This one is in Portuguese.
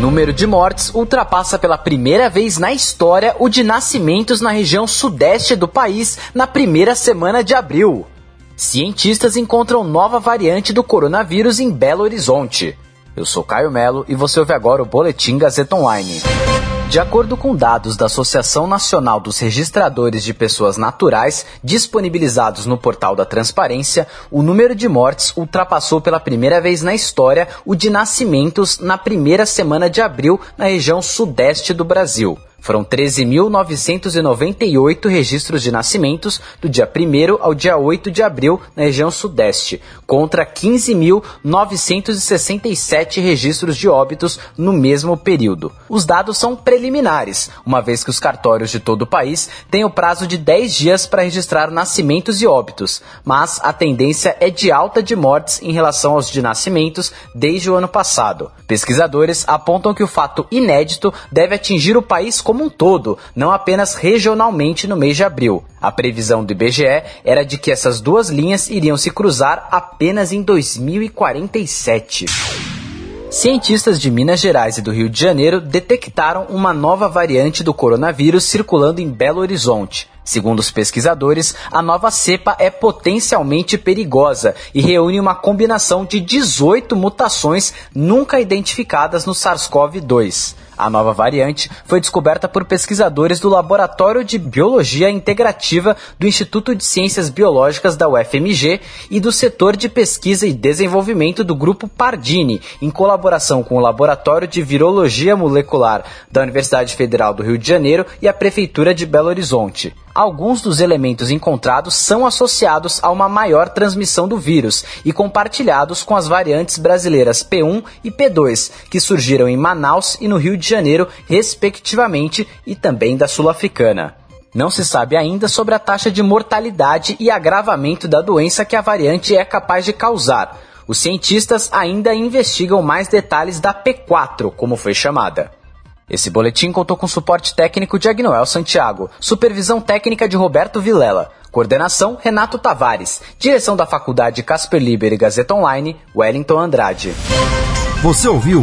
Número de mortes ultrapassa pela primeira vez na história o de nascimentos na região sudeste do país na primeira semana de abril. Cientistas encontram nova variante do coronavírus em Belo Horizonte. Eu sou Caio Melo e você ouve agora o Boletim Gazeta Online. De acordo com dados da Associação Nacional dos Registradores de Pessoas Naturais, disponibilizados no portal da Transparência, o número de mortes ultrapassou pela primeira vez na história o de nascimentos na primeira semana de abril na região sudeste do Brasil. Foram 13.998 registros de nascimentos do dia 1 ao dia 8 de abril na região sudeste, contra 15.967 registros de óbitos no mesmo período. Os dados são preliminares, uma vez que os cartórios de todo o país têm o prazo de 10 dias para registrar nascimentos e óbitos, mas a tendência é de alta de mortes em relação aos de nascimentos desde o ano passado. Pesquisadores apontam que o fato inédito deve atingir o país como um todo, não apenas regionalmente no mês de abril. A previsão do IBGE era de que essas duas linhas iriam se cruzar apenas em 2047. Cientistas de Minas Gerais e do Rio de Janeiro detectaram uma nova variante do coronavírus circulando em Belo Horizonte. Segundo os pesquisadores, a nova cepa é potencialmente perigosa e reúne uma combinação de 18 mutações nunca identificadas no SARS-CoV-2. A nova variante foi descoberta por pesquisadores do Laboratório de Biologia Integrativa do Instituto de Ciências Biológicas da UFMG e do setor de pesquisa e desenvolvimento do Grupo Pardini, em colaboração com o Laboratório de Virologia Molecular da Universidade Federal do Rio de Janeiro e a Prefeitura de Belo Horizonte. Alguns dos elementos encontrados são associados a uma maior transmissão do vírus e compartilhados com as variantes brasileiras P1 e P2, que surgiram em Manaus e no Rio de Janeiro, respectivamente, e também da sul-africana. Não se sabe ainda sobre a taxa de mortalidade e agravamento da doença que a variante é capaz de causar. Os cientistas ainda investigam mais detalhes da P4, como foi chamada. Esse boletim contou com suporte técnico de Agnoel Santiago, supervisão técnica de Roberto Vilela, coordenação Renato Tavares, direção da Faculdade Casper Liber e Gazeta Online, Wellington Andrade. Você ouviu